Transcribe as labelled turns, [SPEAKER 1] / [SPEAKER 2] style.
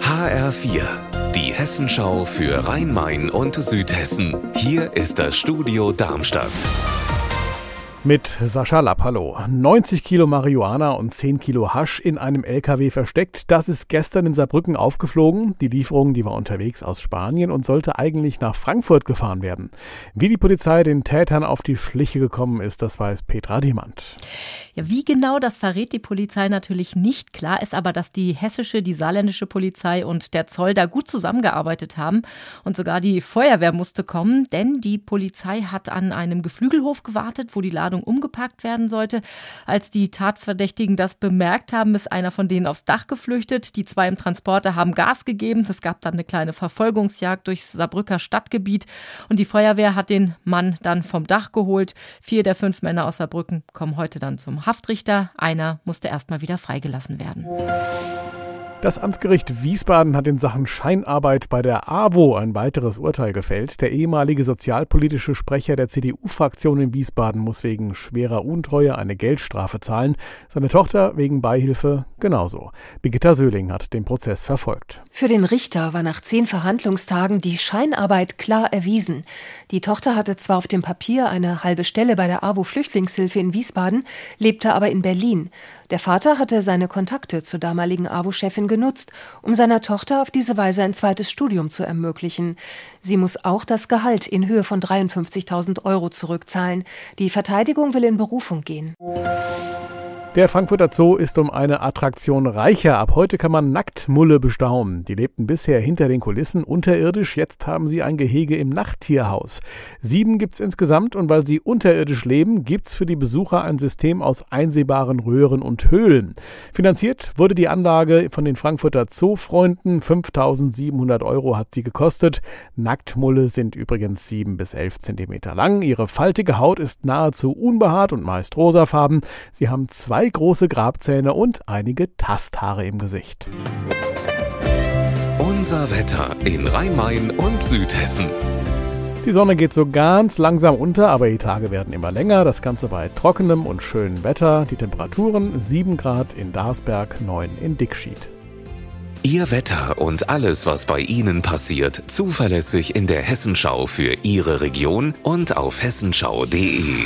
[SPEAKER 1] HR4, die Hessenschau für Rhein-Main und Südhessen. Hier ist das Studio Darmstadt.
[SPEAKER 2] Mit Sascha Lapp, hallo. 90 Kilo Marihuana und 10 Kilo Hasch in einem LKW versteckt. Das ist gestern in Saarbrücken aufgeflogen. Die Lieferung, die war unterwegs aus Spanien und sollte eigentlich nach Frankfurt gefahren werden. Wie die Polizei den Tätern auf die Schliche gekommen ist, das weiß Petra Demand.
[SPEAKER 3] Ja, wie genau, das verrät die Polizei natürlich nicht. Klar ist aber, dass die hessische, die saarländische Polizei und der Zoll da gut zusammengearbeitet haben. Und sogar die Feuerwehr musste kommen, denn die Polizei hat an einem Geflügelhof gewartet, wo die Ladung umgepackt werden sollte. Als die Tatverdächtigen das bemerkt haben, ist einer von denen aufs Dach geflüchtet. Die zwei im Transporter haben Gas gegeben. Es gab dann eine kleine Verfolgungsjagd durchs Saarbrücker Stadtgebiet. Und die Feuerwehr hat den Mann dann vom Dach geholt. Vier der fünf Männer aus Saarbrücken kommen heute dann zum Haftrichter. Einer musste erstmal wieder freigelassen werden.
[SPEAKER 2] Das Amtsgericht Wiesbaden hat in Sachen Scheinarbeit bei der AWO ein weiteres Urteil gefällt. Der ehemalige sozialpolitische Sprecher der CDU-Fraktion in Wiesbaden muss wegen schwerer Untreue eine Geldstrafe zahlen. Seine Tochter wegen Beihilfe genauso. Birgitta Söhling hat den Prozess verfolgt.
[SPEAKER 4] Für den Richter war nach zehn Verhandlungstagen die Scheinarbeit klar erwiesen. Die Tochter hatte zwar auf dem Papier eine halbe Stelle bei der AWO Flüchtlingshilfe in Wiesbaden, lebte aber in Berlin. Der Vater hatte seine Kontakte zur damaligen AWO-Chefin genutzt, um seiner Tochter auf diese Weise ein zweites Studium zu ermöglichen. Sie muss auch das Gehalt in Höhe von 53.000 Euro zurückzahlen. Die Verteidigung will in Berufung gehen.
[SPEAKER 2] Der Frankfurter Zoo ist um eine Attraktion reicher. Ab heute kann man Nacktmulle bestaunen. Die lebten bisher hinter den Kulissen unterirdisch. Jetzt haben sie ein Gehege im Nachttierhaus. Sieben gibt's insgesamt und weil sie unterirdisch leben, gibt's für die Besucher ein System aus einsehbaren Röhren und Höhlen. Finanziert wurde die Anlage von den Frankfurter Zoofreunden. 5700 Euro hat sie gekostet. Nacktmulle sind übrigens sieben bis elf Zentimeter lang. Ihre faltige Haut ist nahezu unbehaart und meist rosafarben. Sie haben zwei zwei große Grabzähne und einige Tasthaare im Gesicht.
[SPEAKER 1] Unser Wetter in Rhein-Main und Südhessen.
[SPEAKER 2] Die Sonne geht so ganz langsam unter, aber die Tage werden immer länger. Das Ganze bei trockenem und schönem Wetter. Die Temperaturen 7 Grad in Darsberg, 9 in Dickschied.
[SPEAKER 1] Ihr Wetter und alles, was bei Ihnen passiert, zuverlässig in der Hessenschau für Ihre Region und auf hessenschau.de.